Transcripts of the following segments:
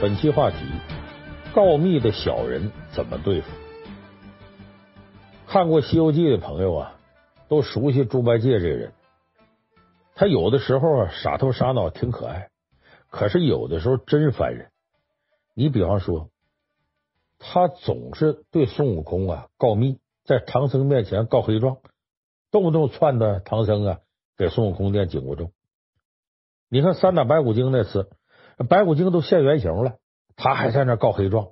本期话题：告密的小人怎么对付？看过《西游记》的朋友啊，都熟悉猪八戒这个人。他有的时候啊傻头傻脑，挺可爱；可是有的时候真烦人。你比方说，他总是对孙悟空啊告密，在唐僧面前告黑状，动不动撺掇唐僧啊给孙悟空念紧箍咒。你看三打白骨精那次。白骨精都现原形了，他还在那告黑状，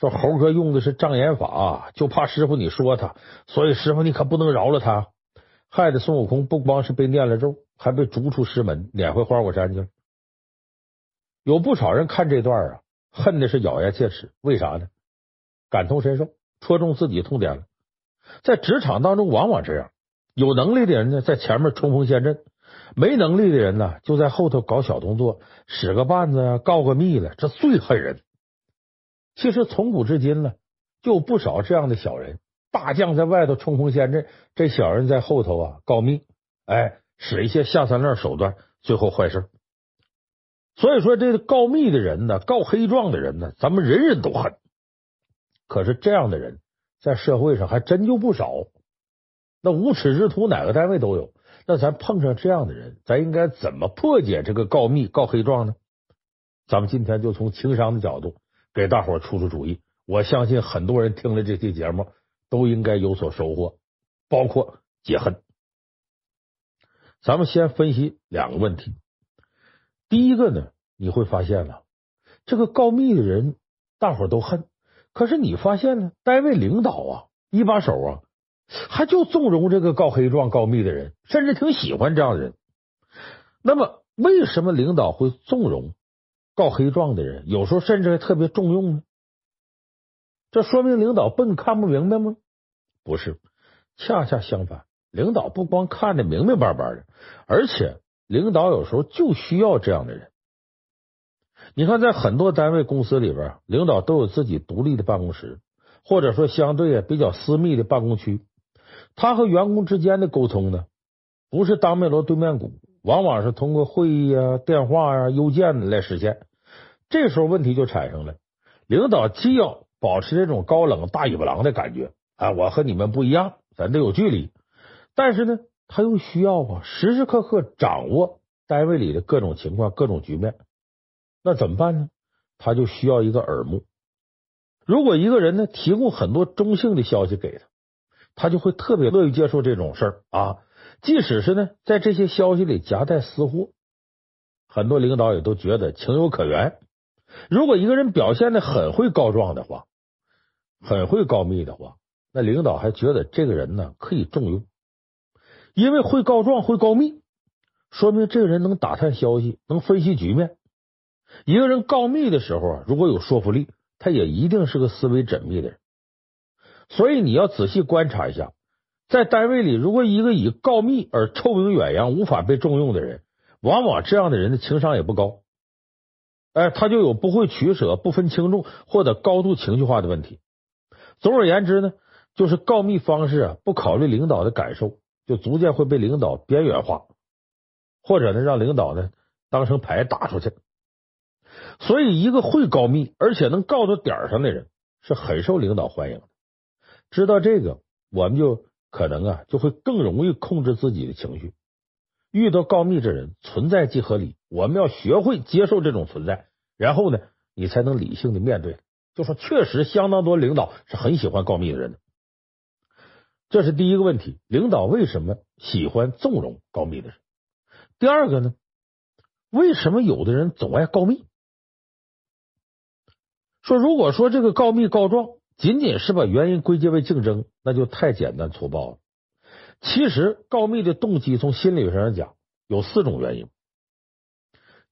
说猴哥用的是障眼法，就怕师傅你说他，所以师傅你可不能饶了他，害得孙悟空不光是被念了咒，还被逐出师门，撵回花果山去了。有不少人看这段啊，恨的是咬牙切齿，为啥呢？感同身受，戳中自己痛点了。在职场当中，往往这样，有能力的人呢，在前面冲锋陷阵。没能力的人呢，就在后头搞小动作，使个绊子呀，告个密了，这最恨人。其实从古至今呢，就不少这样的小人。大将在外头冲锋陷阵，这小人在后头啊告密，哎，使一些下三滥手段，最后坏事。所以说，这个告密的人呢，告黑状的人呢，咱们人人都恨。可是这样的人在社会上还真就不少。那无耻之徒，哪个单位都有。那咱碰上这样的人，咱应该怎么破解这个告密告黑状呢？咱们今天就从情商的角度给大伙出出主意。我相信很多人听了这期节目都应该有所收获，包括解恨。咱们先分析两个问题。第一个呢，你会发现了这个告密的人，大伙都恨。可是你发现呢，单位领导啊，一把手啊。还就纵容这个告黑状、告密的人，甚至挺喜欢这样的人。那么，为什么领导会纵容告黑状的人？有时候甚至还特别重用呢？这说明领导笨，看不明白吗？不是，恰恰相反，领导不光看得明明白白的，而且领导有时候就需要这样的人。你看，在很多单位、公司里边，领导都有自己独立的办公室，或者说相对比较私密的办公区。他和员工之间的沟通呢，不是当面锣对面鼓，往往是通过会议啊、电话啊、邮件来实现。这时候问题就产生了，领导既要保持这种高冷大尾巴狼的感觉啊，我和你们不一样，咱得有距离。但是呢，他又需要啊，时时刻刻掌握单位里的各种情况、各种局面。那怎么办呢？他就需要一个耳目。如果一个人呢，提供很多中性的消息给他。他就会特别乐意接受这种事儿啊，即使是呢，在这些消息里夹带私货，很多领导也都觉得情有可原。如果一个人表现的很会告状的话，很会告密的话，那领导还觉得这个人呢可以重用，因为会告状、会告密，说明这个人能打探消息、能分析局面。一个人告密的时候啊，如果有说服力，他也一定是个思维缜密的人。所以你要仔细观察一下，在单位里，如果一个以告密而臭名远扬、无法被重用的人，往往这样的人的情商也不高，哎，他就有不会取舍、不分轻重或者高度情绪化的问题。总而言之呢，就是告密方式啊，不考虑领导的感受，就逐渐会被领导边缘化，或者呢，让领导呢当成牌打出去。所以，一个会告密而且能告到点上的人，是很受领导欢迎的。知道这个，我们就可能啊，就会更容易控制自己的情绪。遇到告密之人，存在即合理，我们要学会接受这种存在，然后呢，你才能理性的面对。就说确实，相当多领导是很喜欢告密的人的。这是第一个问题，领导为什么喜欢纵容告密的人？第二个呢，为什么有的人总爱告密？说如果说这个告密告状。仅仅是把原因归结为竞争，那就太简单粗暴了。其实告密的动机，从心理学上讲，有四种原因。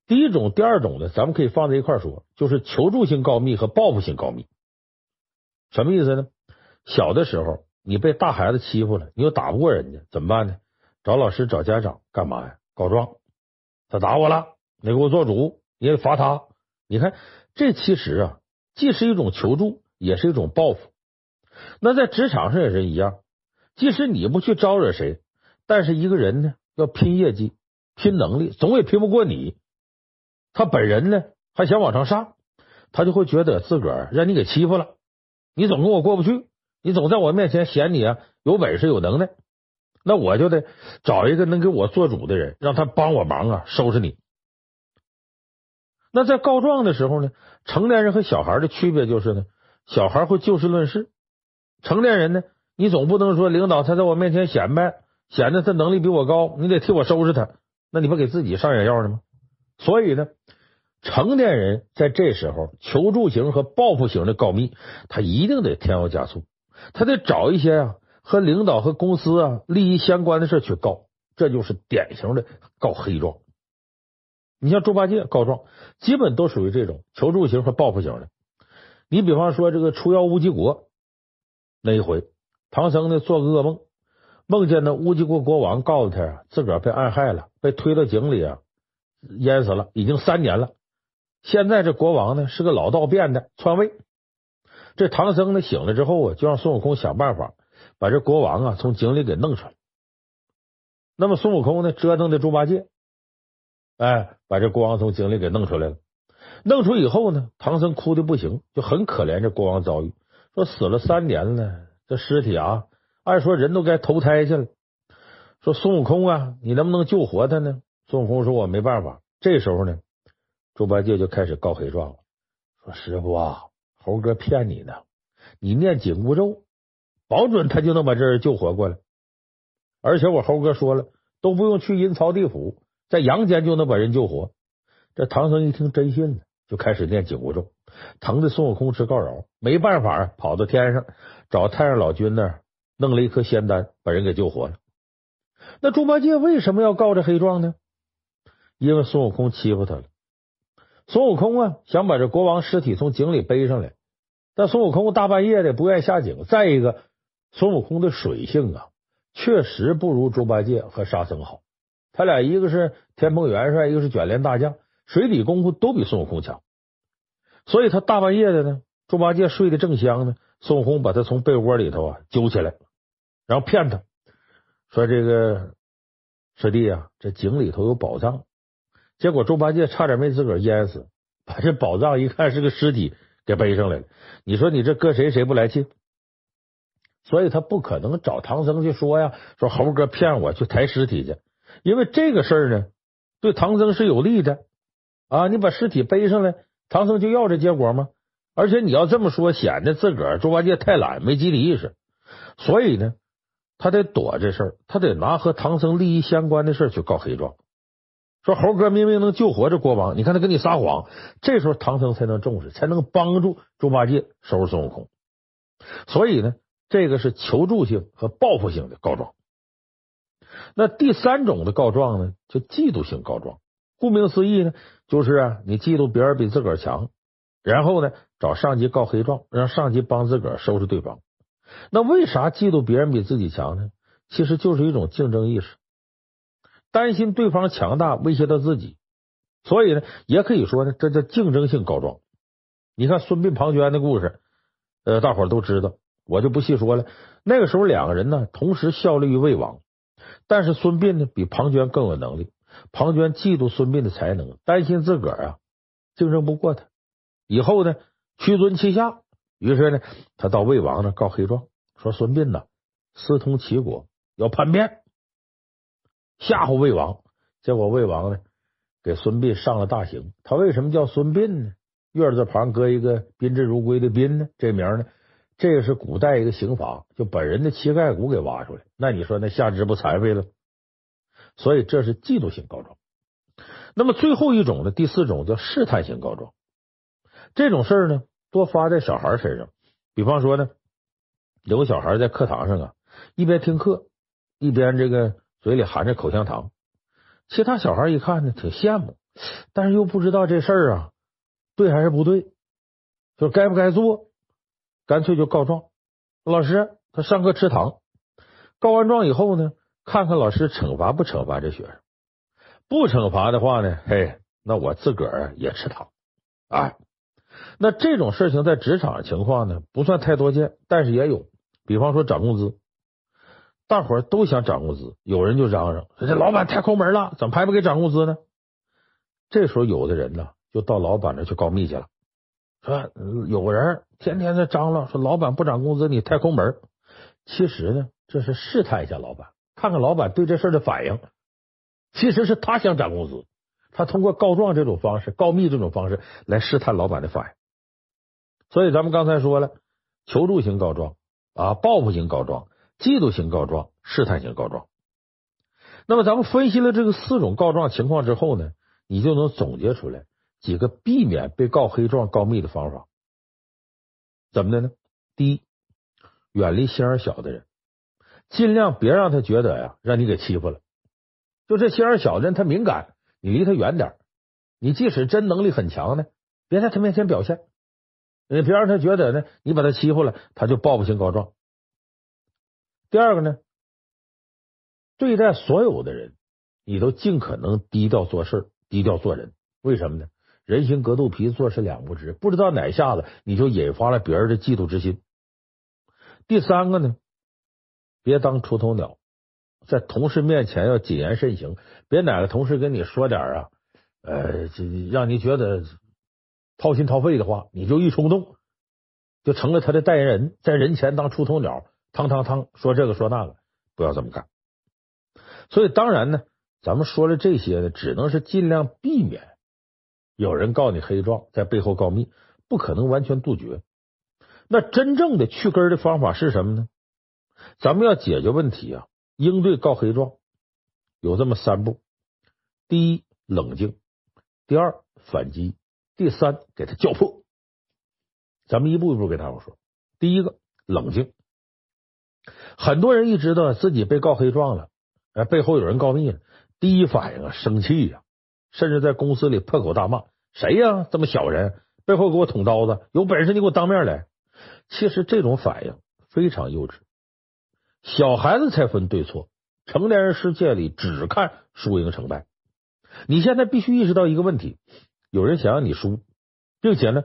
第一种、第二种呢，咱们可以放在一块说，就是求助性告密和报复性告密。什么意思呢？小的时候你被大孩子欺负了，你又打不过人家，怎么办呢？找老师、找家长干嘛呀？告状，他打我了，你给我做主，你也罚他。你看，这其实啊，既是一种求助。也是一种报复。那在职场上也是一样，即使你不去招惹谁，但是一个人呢要拼业绩、拼能力，总也拼不过你。他本人呢还想往上上，他就会觉得自个儿让你给欺负了，你总跟我过不去，你总在我面前显你啊有本事有能耐，那我就得找一个能给我做主的人，让他帮我忙啊，收拾你。那在告状的时候呢，成年人和小孩的区别就是呢，小孩会就事论事，成年人呢，你总不能说领导他在我面前显摆，显得他能力比我高，你得替我收拾他，那你不给自己上眼药呢吗？所以呢，成年人在这时候求助型和报复型的告密，他一定得添油加醋，他得找一些啊和领导和公司啊利益相关的事去告，这就是典型的告黑状。你像猪八戒告状，基本都属于这种求助型和报复型的。你比方说这个除妖乌鸡国那一回，唐僧呢做个噩梦，梦见那乌鸡国国王告诉他啊，自个儿被暗害了，被推到井里啊，淹死了，已经三年了。现在这国王呢是个老道变的篡位。这唐僧呢醒了之后啊，就让孙悟空想办法把这国王啊从井里给弄出来。那么孙悟空呢折腾的猪八戒。哎，把这国王从井里给弄出来了。弄出以后呢，唐僧哭的不行，就很可怜这国王遭遇，说死了三年了，这尸体啊，按说人都该投胎去了。说孙悟空啊，你能不能救活他呢？孙悟空说：“我没办法。”这时候呢，猪八戒就开始告黑状了，说：“师傅啊，猴哥骗你呢，你念紧箍咒，保准他就能把这人救活过来。而且我猴哥说了，都不用去阴曹地府。”在阳间就能把人救活，这唐僧一听真信了，就开始念紧箍咒，疼的孙悟空直告饶，没办法，跑到天上找太上老君那儿弄了一颗仙丹，把人给救活了。那猪八戒为什么要告这黑状呢？因为孙悟空欺负他了。孙悟空啊，想把这国王尸体从井里背上来，但孙悟空大半夜的不愿意下井。再一个，孙悟空的水性啊，确实不如猪八戒和沙僧好。他俩一个是天蓬元帅，一个是卷帘大将，水底功夫都比孙悟空强，所以他大半夜的呢，猪八戒睡得正香呢，孙悟空把他从被窝里头啊揪起来，然后骗他说：“这个师弟啊，这井里头有宝藏。”结果猪八戒差点没自个儿淹死，把这宝藏一看是个尸体给背上来了。你说你这搁谁谁不来气？所以他不可能找唐僧去说呀，说猴哥骗我去抬尸体去。因为这个事儿呢，对唐僧是有利的啊！你把尸体背上来，唐僧就要这结果吗？而且你要这么说，显得自个儿猪八戒太懒，没集体意识。所以呢，他得躲这事儿，他得拿和唐僧利益相关的事儿去告黑状。说猴哥明明能救活这国王，你看他跟你撒谎，这时候唐僧才能重视，才能帮助猪八戒收拾孙悟空。所以呢，这个是求助性和报复性的告状。那第三种的告状呢，就嫉妒性告状。顾名思义呢，就是啊，你嫉妒别人比自个儿强，然后呢，找上级告黑状，让上级帮自个儿收拾对方。那为啥嫉妒别人比自己强呢？其实就是一种竞争意识，担心对方强大威胁到自己，所以呢，也可以说呢，这叫竞争性告状。你看孙膑庞涓的故事，呃，大伙儿都知道，我就不细说了。那个时候两个人呢，同时效力于魏王。但是孙膑呢，比庞涓更有能力。庞涓嫉妒孙膑的才能，担心自个儿啊竞争不过他，以后呢屈尊其下。于是呢，他到魏王那告黑状，说孙膑呐私通齐国，要叛变，吓唬魏王。结果魏王呢给孙膑上了大刑。他为什么叫孙膑呢？月字旁搁一个宾至如归的宾呢？这名呢？这个是古代一个刑罚，就把人的膝盖骨给挖出来。那你说那下肢不残废了？所以这是嫉妒性告状。那么最后一种呢，第四种叫试探性告状。这种事儿呢，多发在小孩身上。比方说呢，有个小孩在课堂上啊，一边听课，一边这个嘴里含着口香糖。其他小孩一看呢，挺羡慕，但是又不知道这事儿啊对还是不对，就该不该做。干脆就告状，老师他上课吃糖，告完状以后呢，看看老师惩罚不惩罚这学生，不惩罚的话呢，嘿，那我自个儿也吃糖，啊，那这种事情在职场情况呢，不算太多见，但是也有，比方说涨工资，大伙儿都想涨工资，有人就嚷嚷说这老板太抠门了，怎么还不给涨工资呢？这时候有的人呢，就到老板那去告密去了。说有个人天天在张罗，说老板不涨工资，你太抠门。其实呢，这是试探一下老板，看看老板对这事的反应。其实是他想涨工资，他通过告状这种方式、告密这种方式来试探老板的反应。所以咱们刚才说了，求助型告状啊，报复型告状、嫉妒型告状、试探型告状。那么咱们分析了这个四种告状情况之后呢，你就能总结出来几个避免被告黑状、告密的方法。怎么的呢？第一，远离心眼小的人，尽量别让他觉得呀，让你给欺负了。就这心眼小的人，他敏感，你离他远点。你即使真能力很强呢，别在他面前表现。你别让他觉得呢，你把他欺负了，他就报复性告状。第二个呢，对待所有的人，你都尽可能低调做事，低调做人。为什么呢？人心隔肚皮，做事两不知，不知道哪下子你就引发了别人的嫉妒之心。第三个呢，别当出头鸟。在同事面前要谨言慎行，别哪个同事跟你说点啊，呃，让你觉得掏心掏肺的话，你就一冲动，就成了他的代言人，在人前当出头鸟，汤汤汤说这个说那个，不要这么干。所以当然呢，咱们说了这些呢，只能是尽量避免有人告你黑状，在背后告密，不可能完全杜绝。那真正的去根的方法是什么呢？咱们要解决问题啊。应对告黑状有这么三步：第一，冷静；第二，反击；第三，给他叫破。咱们一步一步给大伙说。第一个，冷静。很多人一知道自己被告黑状了，哎，背后有人告密了，第一反应啊，生气呀，甚至在公司里破口大骂：“谁呀？这么小人，背后给我捅刀子！有本事你给我当面来！”其实这种反应非常幼稚。小孩子才分对错，成年人世界里只看输赢成败。你现在必须意识到一个问题：有人想让你输，并且呢，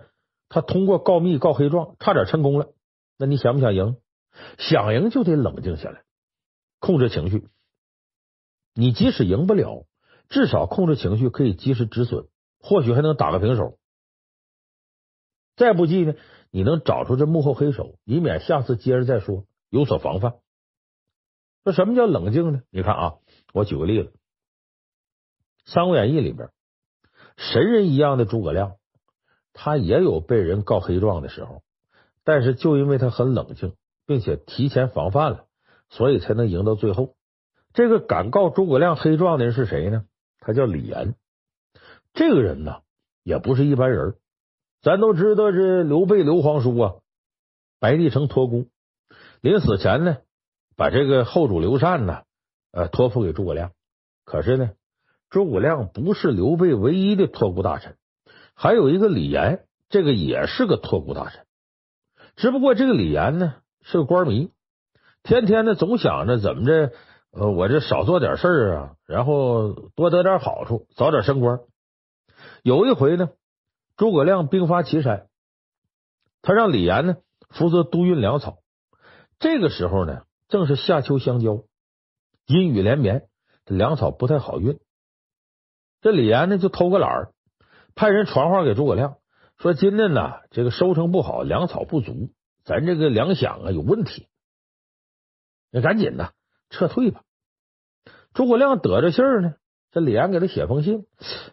他通过告密告黑状差点成功了。那你想不想赢？想赢就得冷静下来，控制情绪。你即使赢不了，至少控制情绪可以及时止损，或许还能打个平手。再不济呢，你能找出这幕后黑手，以免下次接着再说，有所防范。那什么叫冷静呢？你看啊，我举个例子，《三国演义》里边，神人一样的诸葛亮，他也有被人告黑状的时候，但是就因为他很冷静，并且提前防范了，所以才能赢到最后。这个敢告诸葛亮黑状的人是谁呢？他叫李严。这个人呢，也不是一般人。咱都知道，这刘备刘皇叔啊，白帝城托孤，临死前呢。把这个后主刘禅呢，呃，托付给诸葛亮。可是呢，诸葛亮不是刘备唯一的托孤大臣，还有一个李严，这个也是个托孤大臣。只不过这个李严呢是个官迷，天天呢总想着怎么着，呃，我这少做点事儿啊，然后多得点好处，早点升官。有一回呢，诸葛亮兵发岐山，他让李严呢负责督运粮草。这个时候呢。正是夏秋相交，阴雨连绵，这粮草不太好运。这李严呢就偷个懒儿，派人传话给诸葛亮，说今天呢这个收成不好，粮草不足，咱这个粮饷啊有问题，你赶紧的撤退吧。诸葛亮得着信儿呢，这李严给他写封信。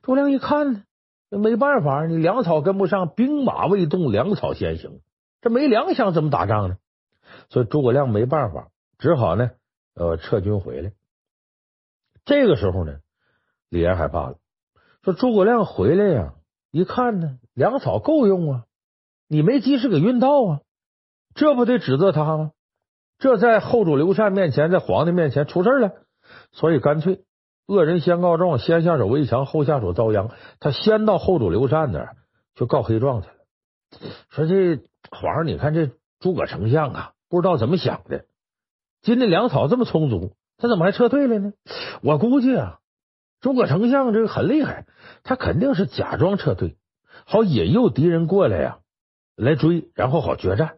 诸葛亮一看呢，没办法，你粮草跟不上，兵马未动，粮草先行，这没粮饷怎么打仗呢？所以诸葛亮没办法。只好呢，呃，撤军回来。这个时候呢，李严害怕了，说：“诸葛亮回来呀，一看呢，粮草够用啊，你没及时给运到啊，这不得指责他吗？这在后主刘禅面前，在皇帝面前出事了，所以干脆恶人先告状，先下手为强，后下手遭殃。他先到后主刘禅那儿去告黑状去了。说这皇上，你看这诸葛丞相啊，不知道怎么想的。”今天粮草这么充足，他怎么还撤退了呢？我估计啊，诸葛丞相这个很厉害，他肯定是假装撤退，好引诱敌人过来呀，来追，然后好决战。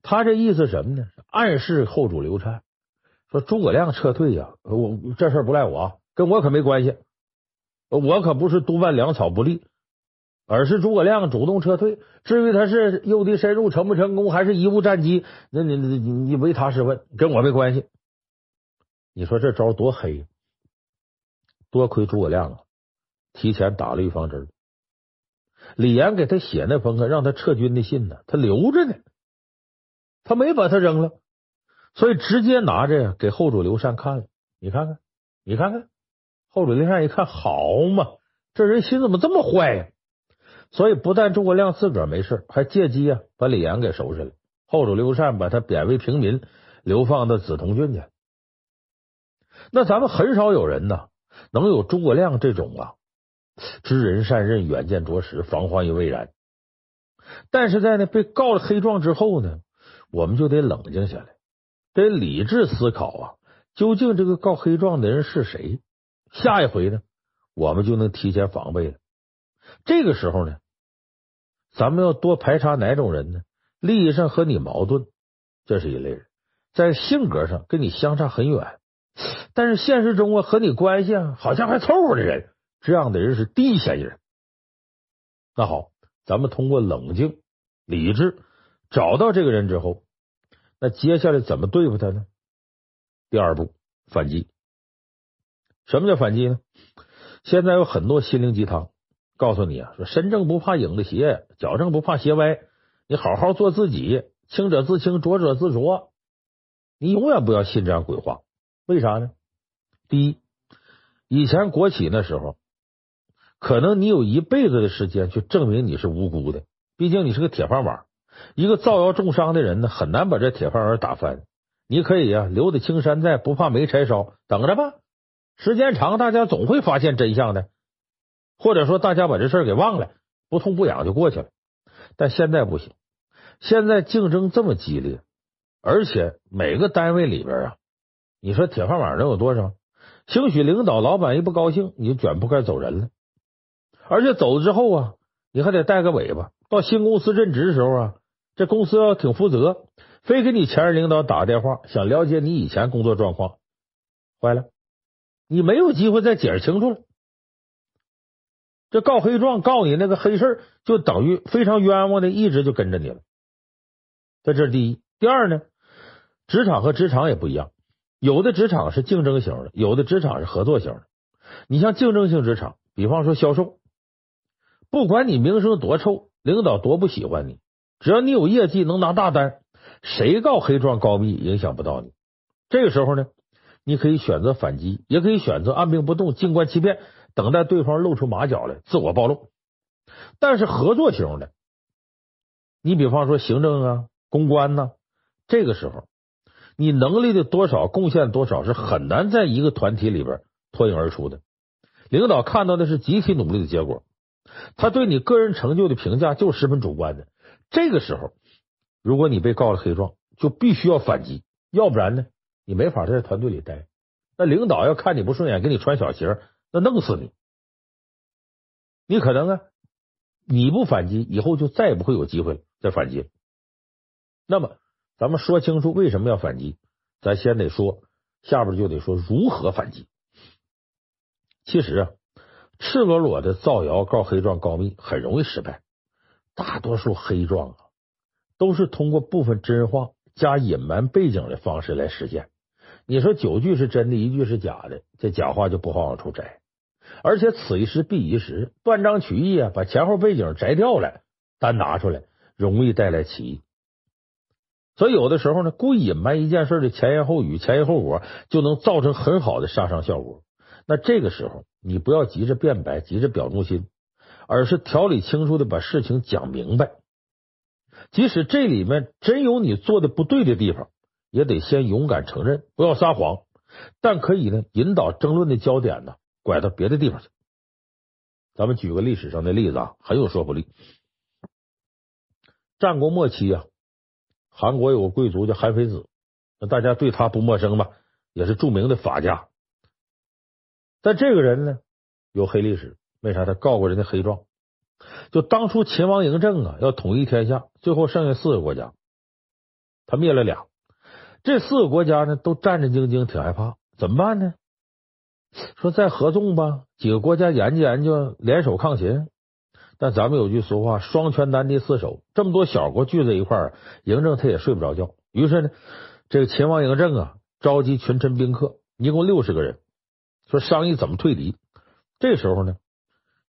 他这意思什么呢？暗示后主刘禅说诸葛亮撤退呀，我这事儿不赖我，跟我可没关系，我可不是督办粮草不利。而是诸葛亮主动撤退。至于他是诱敌深入成不成功，还是贻误战机，那你你你你唯他是问，跟我没关系。你说这招多黑？多亏诸葛亮啊，提前打了预防针。李严给他写那封啊让他撤军的信呢，他留着呢，他没把他扔了，所以直接拿着呀给后主刘禅看了。你看看，你看看，后主刘禅一看，好嘛，这人心怎么这么坏呀？所以不但诸葛亮自个儿没事，还借机啊把李严给收拾了。后主刘禅把他贬为平民，流放到梓潼郡去。那咱们很少有人呢，能有诸葛亮这种啊知人善任、远见卓识、防患于未然。但是在呢被告了黑状之后呢，我们就得冷静下来，得理智思考啊，究竟这个告黑状的人是谁？下一回呢，我们就能提前防备了。这个时候呢。咱们要多排查哪种人呢？利益上和你矛盾，这是一类人；在性格上跟你相差很远，但是现实中啊和你关系啊好像还凑合的人，这样的人是第一嫌疑人。那好，咱们通过冷静、理智找到这个人之后，那接下来怎么对付他呢？第二步，反击。什么叫反击呢？现在有很多心灵鸡汤。告诉你啊，说身正不怕影子斜，脚正不怕鞋歪。你好好做自己，清者自清，浊者自浊。你永远不要信这样鬼话。为啥呢？第一，以前国企那时候，可能你有一辈子的时间去证明你是无辜的。毕竟你是个铁饭碗，一个造谣重伤的人呢，很难把这铁饭碗打翻。你可以啊，留得青山在，不怕没柴烧。等着吧，时间长，大家总会发现真相的。或者说，大家把这事儿给忘了，不痛不痒就过去了。但现在不行，现在竞争这么激烈，而且每个单位里边啊，你说铁饭碗能有多少？兴许领导、老板一不高兴，你就卷铺盖走人了。而且走了之后啊，你还得带个尾巴。到新公司任职的时候啊，这公司要挺负责，非给你前任领导打个电话，想了解你以前工作状况，坏了，你没有机会再解释清楚了。这告黑状告你那个黑事儿就等于非常冤枉的，一直就跟着你了。在这第一，第二呢，职场和职场也不一样，有的职场是竞争型的，有的职场是合作型的。你像竞争性职场，比方说销售，不管你名声多臭，领导多不喜欢你，只要你有业绩能拿大单，谁告黑状告密影响不到你。这个时候呢，你可以选择反击，也可以选择按兵不动，静观其变。等待对方露出马脚来，自我暴露。但是合作型的，你比方说行政啊、公关呢、啊，这个时候你能力的多少、贡献多少是很难在一个团体里边脱颖而出的。领导看到的是集体努力的结果，他对你个人成就的评价就十分主观的。这个时候，如果你被告了黑状，就必须要反击，要不然呢，你没法在团队里待。那领导要看你不顺眼，给你穿小鞋。那弄死你！你可能啊，你不反击，以后就再也不会有机会再反击。那么，咱们说清楚为什么要反击，咱先得说，下边就得说如何反击。其实啊，赤裸裸的造谣、告黑状、告密很容易失败。大多数黑状啊，都是通过部分真话加隐瞒背景的方式来实现。你说九句是真的，一句是假的，这假话就不好往出摘。而且此一时彼一时，断章取义啊，把前后背景摘掉了，单拿出来容易带来歧义。所以有的时候呢，故意隐瞒一件事的前言后语、前因后果，就能造成很好的杀伤效果。那这个时候，你不要急着辩白，急着表忠心，而是条理清楚的把事情讲明白。即使这里面真有你做的不对的地方，也得先勇敢承认，不要撒谎。但可以呢，引导争论的焦点呢。拐到别的地方去。咱们举个历史上的例子啊，很有说服力。战国末期啊，韩国有个贵族叫韩非子，那大家对他不陌生吧？也是著名的法家。但这个人呢，有黑历史。为啥？他告过人家黑状。就当初秦王嬴政啊，要统一天下，最后剩下四个国家，他灭了俩。这四个国家呢，都战战兢兢，挺害怕。怎么办呢？说再合纵吧，几个国家研究研究，联手抗秦。但咱们有句俗话，双拳难敌四手，这么多小国聚在一块儿，嬴政他也睡不着觉。于是呢，这个秦王嬴政啊，召集群臣宾客，一共六十个人，说商议怎么退敌。这时候呢，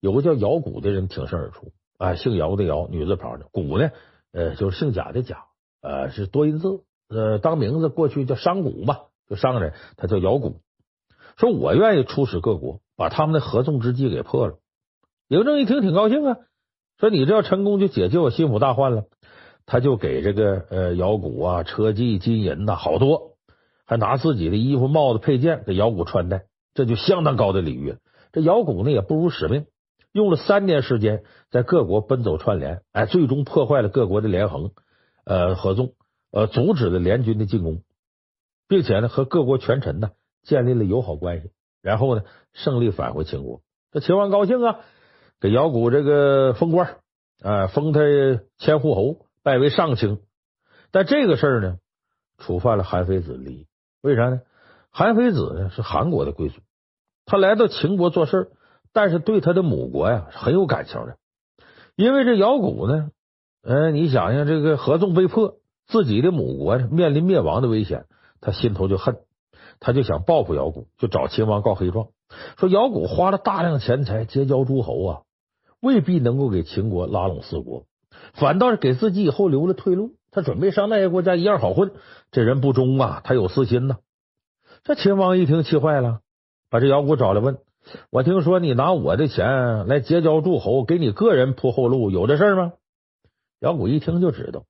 有个叫姚贾的人挺身而出，啊，姓姚的姚，女字旁的贾呢，呃，就是姓贾的贾，呃，是多音字，呃，当名字过去叫商贾吧，就商人，他叫姚贾，说我愿意出使各国，把他们的合纵之计给破了。嬴政一听挺高兴啊，说你这要成功就解救我心腹大患了，他就给这个呃姚古啊车骑金银呐好多，还拿自己的衣服帽子配件给姚古穿戴，这就相当高的礼遇。这姚古呢也不辱使命，用了三年时间在各国奔走串联，哎，最终破坏了各国的连横呃合纵，呃阻止了联军的进攻，并且呢和各国权臣呢建立了友好关系，然后呢胜利返回秦国，这秦王高兴啊。给姚贾这个封官，啊，封他千户侯，拜为上卿。但这个事儿呢，触犯了韩非子利益。为啥呢？韩非子呢是韩国的贵族，他来到秦国做事，但是对他的母国呀是很有感情的。因为这姚贾呢，呃，你想想，这个合纵被破，自己的母国面临灭亡的危险，他心头就恨，他就想报复姚古，就找秦王告黑状，说姚古花了大量钱财结交诸侯啊。未必能够给秦国拉拢四国，反倒是给自己以后留了退路。他准备上那些国家一样好混。这人不忠啊，他有私心呐。这秦王一听气坏了，把这姚古找来问：“我听说你拿我的钱来结交诸侯，给你个人铺后路，有这事吗？”姚古一听就知道，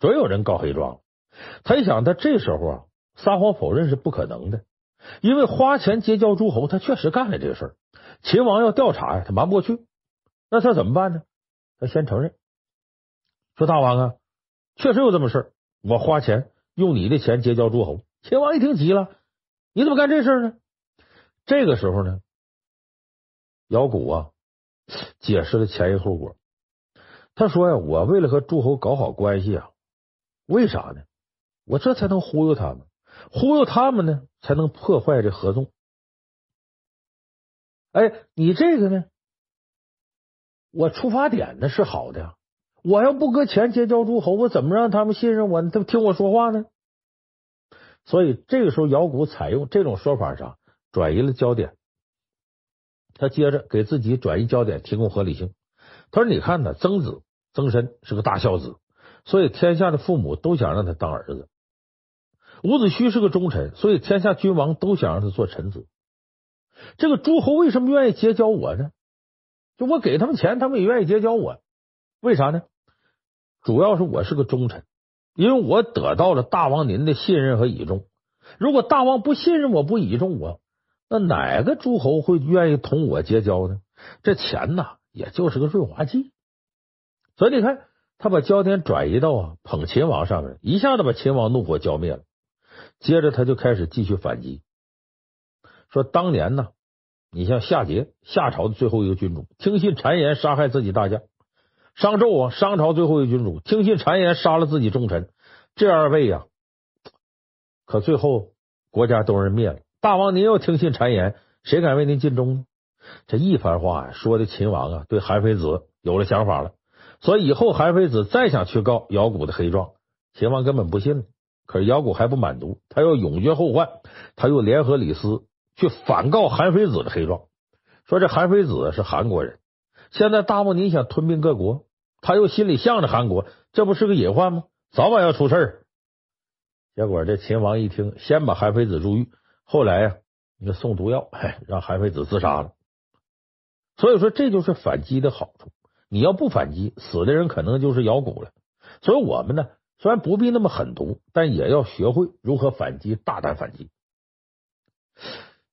准有人告黑状。他一想，他这时候啊撒谎否认是不可能的，因为花钱结交诸侯，他确实干了这个事儿。秦王要调查呀，他瞒不过去。那他怎么办呢？他先承认说：“大王啊，确实有这么事儿，我花钱用你的钱结交诸侯。”秦王一听急了：“你怎么干这事呢？”这个时候呢，姚古啊解释了前因后果。他说呀：“我为了和诸侯搞好关系啊，为啥呢？我这才能忽悠他们，忽悠他们呢，才能破坏这合纵。哎，你这个呢？”我出发点呢是好的，我要不搁钱结交诸侯，我怎么让他们信任我呢？他们听我说话呢？所以这个时候，姚古采用这种说法上转移了焦点。他接着给自己转移焦点提供合理性。他说：“你看呢，曾子曾参是个大孝子，所以天下的父母都想让他当儿子；伍子胥是个忠臣，所以天下君王都想让他做臣子。这个诸侯为什么愿意结交我呢？”就我给他们钱，他们也愿意结交我，为啥呢？主要是我是个忠臣，因为我得到了大王您的信任和倚重。如果大王不信任我，不倚重我，那哪个诸侯会愿意同我结交呢？这钱呐，也就是个润滑剂。所以你看，他把焦点转移到啊捧秦王上面，一下子把秦王怒火浇灭了。接着他就开始继续反击，说当年呢。你像夏桀，夏朝的最后一个君主，听信谗言杀害自己大将；商纣啊，商朝最后一个君主，听信谗言杀了自己忠臣。这二位呀，可最后国家都是灭了。大王您要听信谗言，谁敢为您尽忠呢？这一番话说的秦王啊，对韩非子有了想法了。所以以后韩非子再想去告姚谷的黑状，秦王根本不信。可是姚古还不满足，他要永绝后患，他又联合李斯。去反告韩非子的黑状，说这韩非子是韩国人，现在大王你想吞并各国，他又心里向着韩国，这不是个隐患吗？早晚要出事儿。结果这秦王一听，先把韩非子入狱，后来呀，你送毒药，让韩非子自杀了。所以说，这就是反击的好处。你要不反击，死的人可能就是姚古了。所以我们呢，虽然不必那么狠毒，但也要学会如何反击，大胆反击。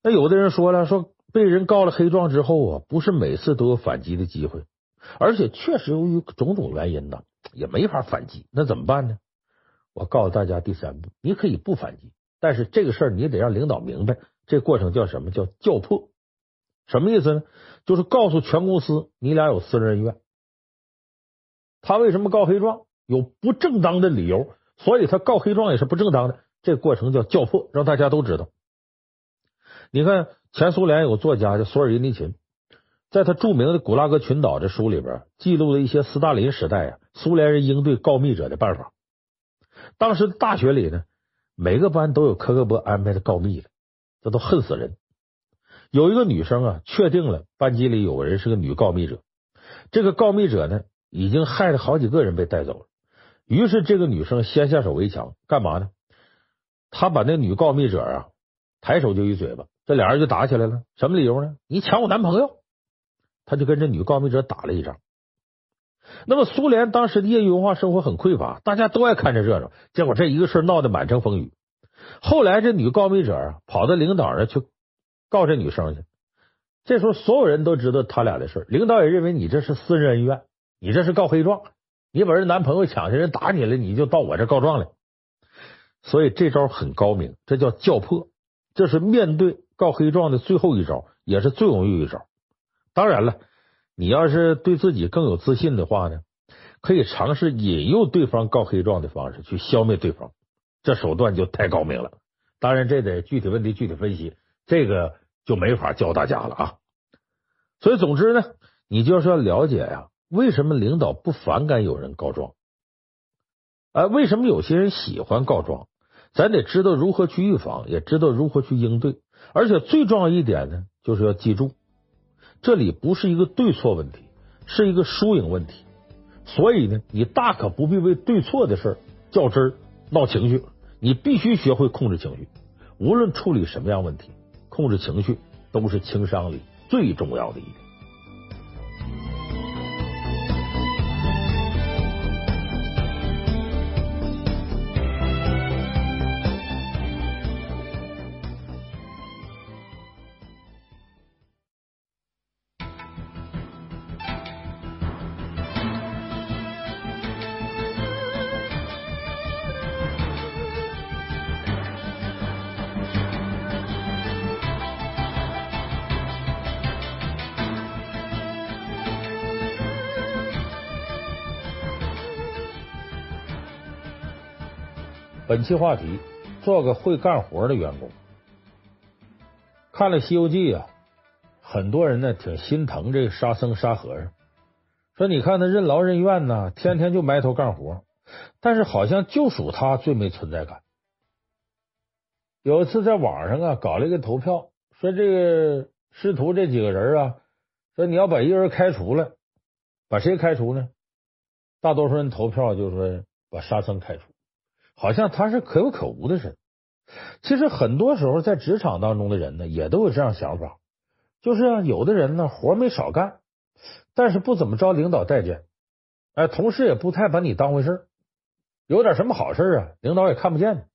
那有的人说了，说被人告了黑状之后啊，不是每次都有反击的机会，而且确实由于种种原因呢，也没法反击。那怎么办呢？我告诉大家第三步，你可以不反击，但是这个事儿你得让领导明白，这过程叫什么？叫叫破。什么意思呢？就是告诉全公司，你俩有私人恩怨。他为什么告黑状？有不正当的理由，所以他告黑状也是不正当的。这个过程叫教破，让大家都知道。你看，前苏联有个作家叫索尔仁尼琴，在他著名的《古拉格群岛》这书里边，记录了一些斯大林时代啊苏联人应对告密者的办法。当时大学里呢，每个班都有科格勃安排的告密的，这都恨死人。有一个女生啊，确定了班级里有个人是个女告密者，这个告密者呢，已经害了好几个人被带走了。于是这个女生先下手为强，干嘛呢？她把那女告密者啊抬手就一嘴巴，这俩人就打起来了。什么理由呢？你抢我男朋友。他就跟这女告密者打了一仗。那么苏联当时的业余文化生活很匮乏，大家都爱看这热闹。结果这一个事闹得满城风雨。后来这女告密者啊跑到领导那去告这女生去。这时候所有人都知道他俩的事，领导也认为你这是私人恩怨，你这是告黑状，你把人男朋友抢去，人打你了，你就到我这告状来。所以这招很高明，这叫叫破，这是面对告黑状的最后一招，也是最容易一招。当然了，你要是对自己更有自信的话呢，可以尝试引诱对方告黑状的方式去消灭对方，这手段就太高明了。当然，这得具体问题具体分析，这个就没法教大家了啊。所以，总之呢，你就是要了解呀，为什么领导不反感有人告状？啊，为什么有些人喜欢告状？咱得知道如何去预防，也知道如何去应对。而且最重要一点呢，就是要记住。这里不是一个对错问题，是一个输赢问题。所以呢，你大可不必为对错的事较真、闹情绪。你必须学会控制情绪。无论处理什么样问题，控制情绪都是情商里最重要的一点。本期话题：做个会干活的员工。看了《西游记》啊，很多人呢挺心疼这个沙僧沙和尚，说你看他任劳任怨呐，天天就埋头干活，但是好像就属他最没存在感。有一次在网上啊搞了一个投票，说这个师徒这几个人啊，说你要把一个人开除了，把谁开除呢？大多数人投票就是说把沙僧开除。好像他是可有可无的人。其实很多时候在职场当中的人呢，也都有这样想法，就是有的人呢活没少干，但是不怎么招领导待见，哎，同事也不太把你当回事，有点什么好事啊，领导也看不见。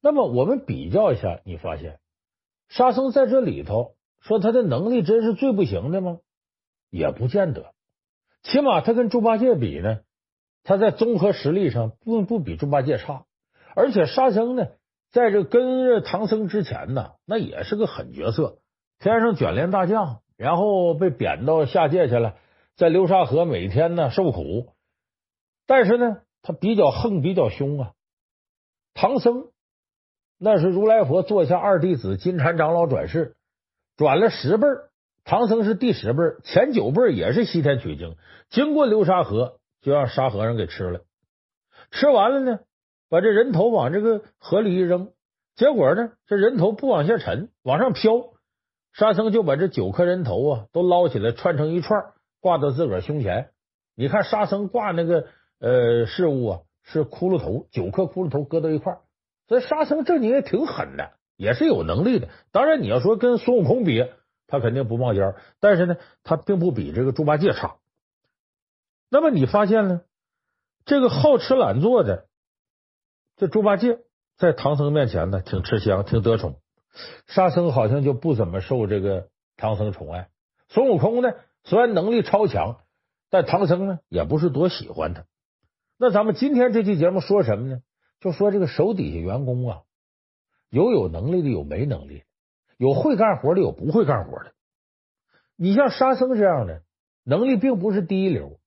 那么我们比较一下，你发现沙僧在这里头说他的能力真是最不行的吗？也不见得，起码他跟猪八戒比呢。他在综合实力上不不比猪八戒差，而且沙僧呢，在这跟着唐僧之前呢，那也是个狠角色，天上卷帘大将，然后被贬到下界去了，在流沙河每天呢受苦，但是呢，他比较横，比较凶啊。唐僧那是如来佛座下二弟子金蝉长老转世，转了十辈儿，唐僧是第十辈，前九辈也是西天取经，经过流沙河。就让沙和尚给吃了，吃完了呢，把这人头往这个河里一扔，结果呢，这人头不往下沉，往上飘。沙僧就把这九颗人头啊都捞起来，串成一串，挂到自个儿胸前。你看沙僧挂那个呃饰物啊，是骷髅头，九颗骷髅头搁到一块。所以沙僧这你也挺狠的，也是有能力的。当然你要说跟孙悟空比，他肯定不冒尖，但是呢，他并不比这个猪八戒差。那么你发现呢？这个好吃懒做的这猪八戒在唐僧面前呢，挺吃香，挺得宠。沙僧好像就不怎么受这个唐僧宠爱。孙悟空呢，虽然能力超强，但唐僧呢也不是多喜欢他。那咱们今天这期节目说什么呢？就说这个手底下员工啊，有有能力的，有没能力的，有会干活的，有不会干活的。你像沙僧这样的，能力并不是第一流。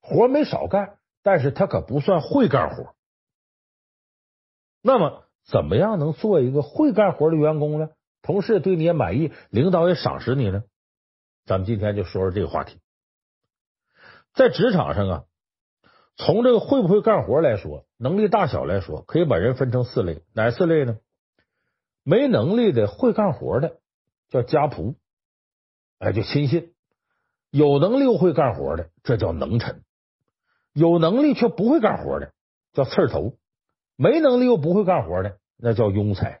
活没少干，但是他可不算会干活。那么，怎么样能做一个会干活的员工呢？同事对你也满意，领导也赏识你呢？咱们今天就说说这个话题。在职场上啊，从这个会不会干活来说，能力大小来说，可以把人分成四类。哪四类呢？没能力的会干活的叫家仆，哎，就亲信；有能力又会干活的，这叫能臣；有能力却不会干活的叫刺头；没能力又不会干活的，那叫庸才。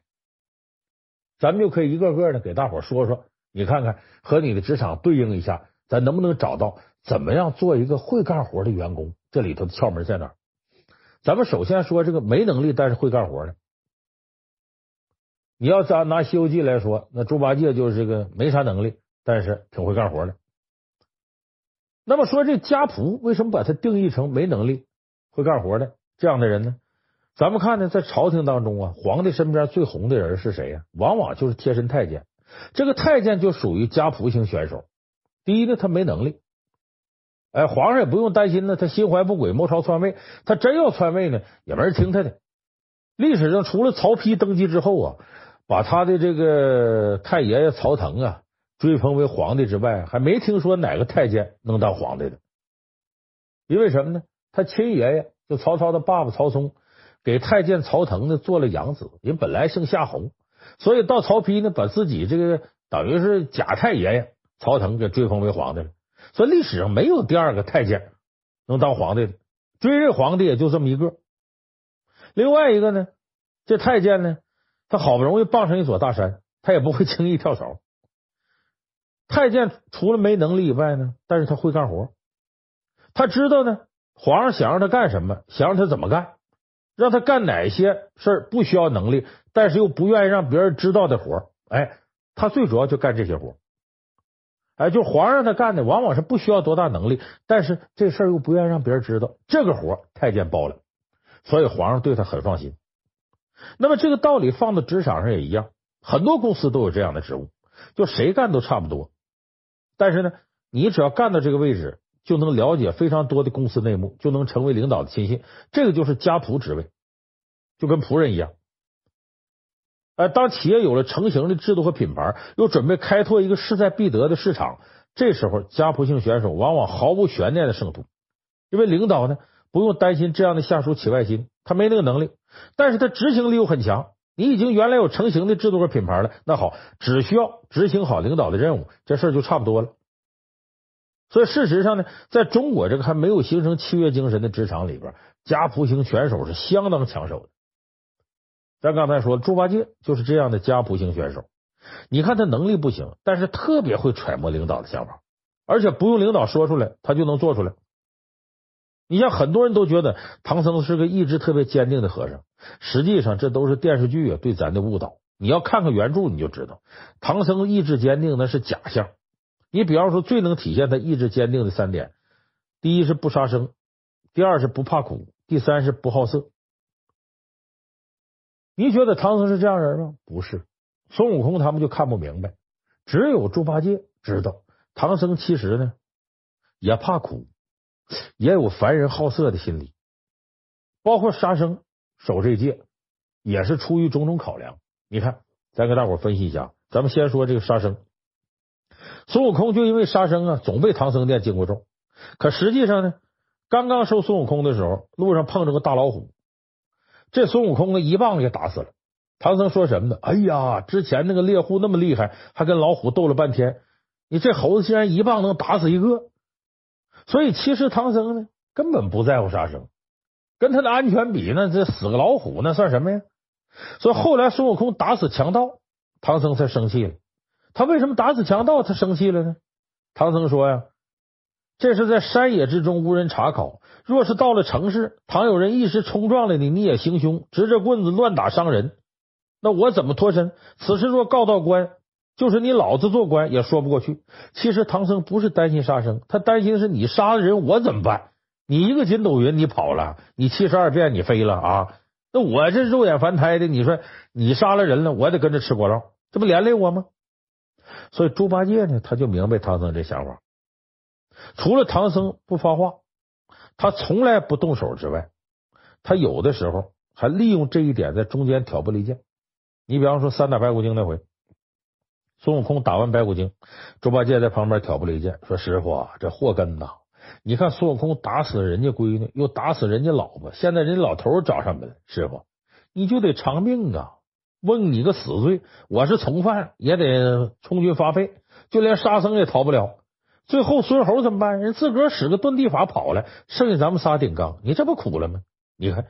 咱们就可以一个个的给大伙说说，你看看和你的职场对应一下，咱能不能找到怎么样做一个会干活的员工？这里头的窍门在哪？咱们首先说这个没能力但是会干活的。你要咱拿《西游记》来说，那猪八戒就是这个没啥能力，但是挺会干活的。那么说这家仆为什么把他定义成没能力、会干活的这样的人呢？咱们看呢，在朝廷当中啊，皇帝身边最红的人是谁呀？往往就是贴身太监。这个太监就属于家仆型选手。第一呢，他没能力，哎，皇上也不用担心呢，他心怀不轨，谋朝篡位。他真要篡位呢，也没人听他的。历史上除了曹丕登基之后啊。把他的这个太爷爷曹腾啊追封为皇帝之外，还没听说哪个太监能当皇帝的。因为什么呢？他亲爷爷就曹操的爸爸曹冲给太监曹腾呢做了养子，人本来姓夏侯，所以到曹丕呢把自己这个等于是假太爷爷曹腾给追封为皇帝了。所以历史上没有第二个太监能当皇帝的，追认皇帝也就这么一个。另外一个呢，这太监呢。他好不容易傍上一座大山，他也不会轻易跳槽。太监除了没能力以外呢，但是他会干活。他知道呢，皇上想让他干什么，想让他怎么干，让他干哪些事儿不需要能力，但是又不愿意让别人知道的活。哎，他最主要就干这些活。哎，就皇上他干的，往往是不需要多大能力，但是这事儿又不愿意让别人知道，这个活太监包了，所以皇上对他很放心。那么这个道理放到职场上也一样，很多公司都有这样的职务，就谁干都差不多。但是呢，你只要干到这个位置，就能了解非常多的公司内幕，就能成为领导的亲信。这个就是家仆职位，就跟仆人一样。哎，当企业有了成型的制度和品牌，又准备开拓一个势在必得的市场，这时候家仆性选手往往毫无悬念的胜出，因为领导呢不用担心这样的下属起外心，他没那个能力。但是他执行力又很强，你已经原来有成型的制度和品牌了，那好，只需要执行好领导的任务，这事儿就差不多了。所以事实上呢，在中国这个还没有形成契约精神的职场里边，家仆型选手是相当抢手的。咱刚才说，猪八戒就是这样的家仆型选手。你看他能力不行，但是特别会揣摩领导的想法，而且不用领导说出来，他就能做出来。你像很多人都觉得唐僧是个意志特别坚定的和尚，实际上这都是电视剧啊对咱的误导。你要看看原著，你就知道唐僧意志坚定那是假象。你比方说，最能体现他意志坚定的三点：第一是不杀生，第二是不怕苦，第三是不好色。你觉得唐僧是这样人吗？不是，孙悟空他们就看不明白，只有猪八戒知道唐僧其实呢也怕苦。也有凡人好色的心理，包括杀生守这戒，也是出于种种考量。你看，咱给大伙分析一下。咱们先说这个杀生，孙悟空就因为杀生啊，总被唐僧念紧箍咒。可实际上呢，刚刚收孙悟空的时候，路上碰着个大老虎，这孙悟空呢一棒子给打死了。唐僧说什么呢？哎呀，之前那个猎户那么厉害，还跟老虎斗了半天，你这猴子竟然一棒能打死一个。所以，其实唐僧呢根本不在乎杀生，跟他的安全比，那这死个老虎那算什么呀？所以后来孙悟空打死强盗，唐僧才生气了。他为什么打死强盗他生气了呢？唐僧说呀：“这是在山野之中无人查考，若是到了城市，倘有人一时冲撞了你，你也行凶，执着棍子乱打伤人，那我怎么脱身？此时若告到官。”就是你老子做官也说不过去。其实唐僧不是担心杀生，他担心的是你杀了人我怎么办？你一个筋斗云你跑了，你七十二变你飞了啊？那我这肉眼凡胎的，你说你杀了人了，我得跟着吃果肉，这不连累我吗？所以猪八戒呢，他就明白唐僧这想法。除了唐僧不发话，他从来不动手之外，他有的时候还利用这一点在中间挑拨离间。你比方说三打白骨精那回。孙悟空打完白骨精，猪八戒在旁边挑拨离间，说：“师傅，啊这祸根呐！你看孙悟空打死人家闺女，又打死人家老婆，现在人家老头找上门，师傅你就得偿命啊！问你个死罪，我是从犯，也得充军发配，就连沙僧也逃不了。最后孙猴怎么办？人自个儿使个遁地法跑了，剩下咱们仨顶缸，你这不苦了吗？你看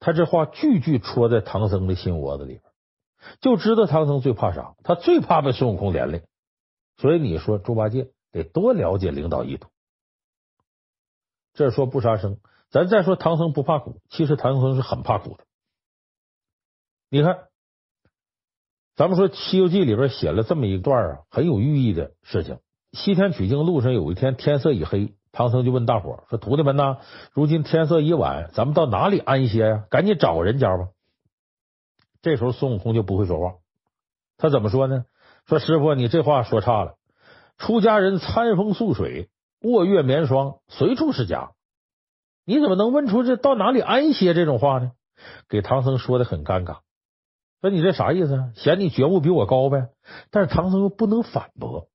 他这话句句戳在唐僧的心窝子里边。”就知道唐僧最怕啥，他最怕被孙悟空连累，所以你说猪八戒得多了解领导意图。这说不杀生，咱再说唐僧不怕苦，其实唐僧是很怕苦的。你看，咱们说《西游记》里边写了这么一段啊，很有寓意的事情。西天取经路上有一天天色已黑，唐僧就问大伙说：“徒弟们呐，如今天色已晚，咱们到哪里安歇呀？赶紧找个人家吧。”这时候孙悟空就不会说话，他怎么说呢？说师傅，你这话说差了。出家人餐风宿水，卧月眠霜，随处是家。你怎么能问出这到哪里安歇这种话呢？给唐僧说的很尴尬。说你这啥意思？嫌你觉悟比我高呗？但是唐僧又不能反驳，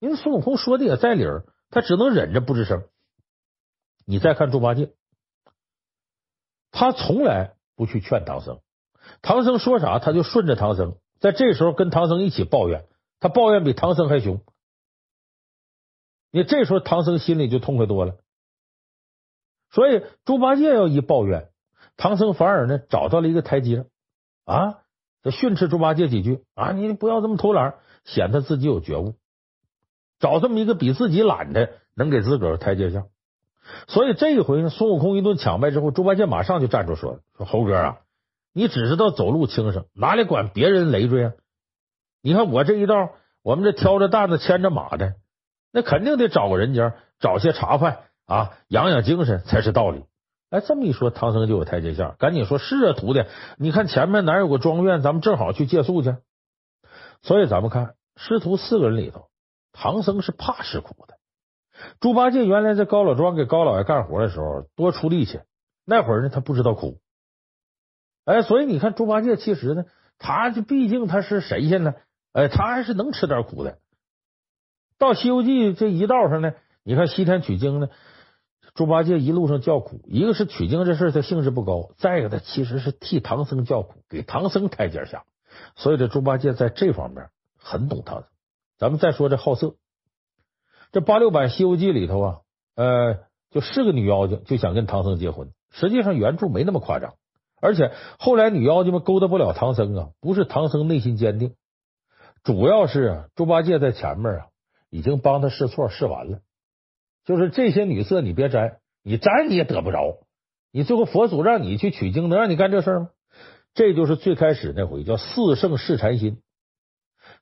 因为孙悟空说的也在理儿，他只能忍着不吱声。你再看猪八戒，他从来不去劝唐僧。唐僧说啥，他就顺着唐僧。在这时候，跟唐僧一起抱怨，他抱怨比唐僧还凶。你这时候，唐僧心里就痛快多了。所以，猪八戒要一抱怨，唐僧反而呢找到了一个台阶啊，他训斥猪八戒几句啊，你不要这么偷懒，显得自己有觉悟，找这么一个比自己懒的，能给自个儿台阶下。所以这一回呢，孙悟空一顿抢败之后，猪八戒马上就站住说：“说猴哥啊。”你只知道走路轻省，哪里管别人累赘啊？你看我这一道，我们这挑着担子牵着马的，那肯定得找个人家，找些茶饭啊，养养精神才是道理。哎，这么一说，唐僧就有台阶下，赶紧说：“是啊，徒弟，你看前面哪有个庄院，咱们正好去借宿去。”所以咱们看师徒四个人里头，唐僧是怕吃苦的。猪八戒原来在高老庄给高老爷干活的时候多出力气，那会儿呢他不知道苦。哎，所以你看，猪八戒其实呢，他就毕竟他是神仙呢，哎，他还是能吃点苦的。到《西游记》这一道上呢，你看西天取经呢，猪八戒一路上叫苦，一个是取经这事他兴致不高，再一个他其实是替唐僧叫苦，给唐僧台阶下。所以这猪八戒在这方面很懂唐僧。咱们再说这好色，这八六版《西游记》里头啊，呃，就是个女妖精就想跟唐僧结婚，实际上原著没那么夸张。而且后来女妖精们勾搭不了唐僧啊，不是唐僧内心坚定，主要是猪八戒在前面啊，已经帮他试错试完了。就是这些女色你别沾，你沾你也得不着。你最后佛祖让你去取经，能让你干这事吗？这就是最开始那回叫四圣试禅心。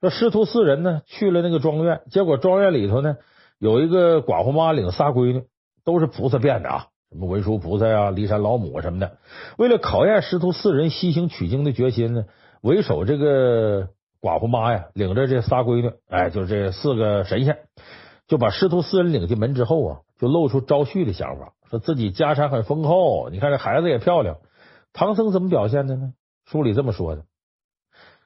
说师徒四人呢去了那个庄院，结果庄院里头呢有一个寡妇妈领仨闺女，都是菩萨变的啊。什么文殊菩萨呀、骊山老母什么的，为了考验师徒四人西行取经的决心呢，为首这个寡妇妈呀，领着这仨闺女，哎，就这四个神仙，就把师徒四人领进门之后啊，就露出招婿的想法，说自己家产很丰厚，你看这孩子也漂亮。唐僧怎么表现的呢？书里这么说的：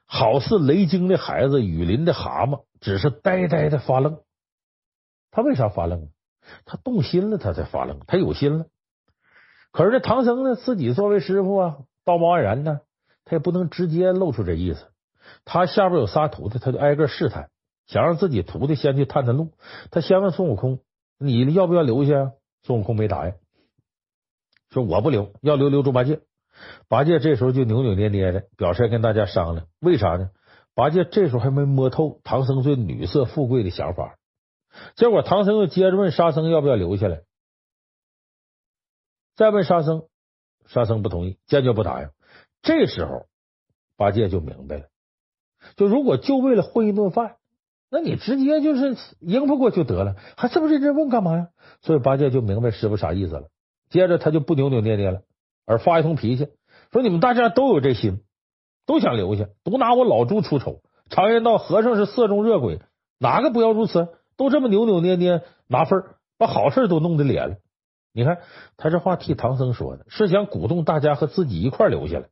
好似雷惊的孩子，雨淋的蛤蟆，只是呆呆的发愣。他为啥发愣？他动心了，他才发愣。他有心了。可是这唐僧呢，自己作为师傅啊，道貌岸然呢，他也不能直接露出这意思。他下边有仨徒弟，他就挨个试探，想让自己徒弟先去探探路。他先问孙悟空：“你要不要留下？”孙悟空没答应，说：“我不留，要留留猪八戒。”八戒这时候就扭扭捏捏的，表示跟大家商量。为啥呢？八戒这时候还没摸透唐僧对女色富贵的想法。结果唐僧又接着问沙僧要不要留下来。再问沙僧，沙僧不同意，坚决不答应。这时候，八戒就明白了，就如果就为了混一顿饭，那你直接就是应付过就得了，还这么认真问干嘛呀？所以八戒就明白师傅啥意思了。接着他就不扭扭捏捏了，而发一通脾气，说你们大家都有这心，都想留下，独拿我老猪出丑。常言道，和尚是色中热鬼，哪个不要如此？都这么扭扭捏捏拿分儿，把好事都弄得咧了。你看他这话替唐僧说的，是想鼓动大家和自己一块留下来。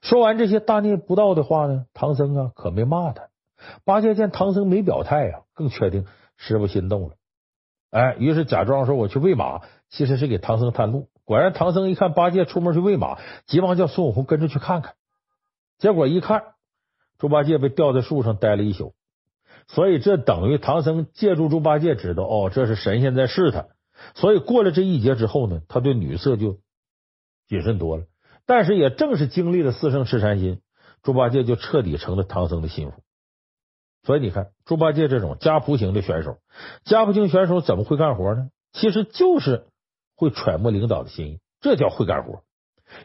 说完这些大逆不道的话呢，唐僧啊可没骂他，八戒见唐僧没表态啊，更确定师傅心动了。哎，于是假装说我去喂马，其实是给唐僧探路。果然，唐僧一看八戒出门去喂马，急忙叫孙悟空跟着去看看。结果一看，猪八戒被吊在树上待了一宿。所以这等于唐僧借助猪八戒知道哦，这是神仙在试他。所以过了这一劫之后呢，他对女色就谨慎多了。但是也正是经历了四圣试禅心，猪八戒就彻底成了唐僧的心腹。所以你看，猪八戒这种家仆型的选手，家仆型选手怎么会干活呢？其实就是会揣摩领导的心意，这叫会干活。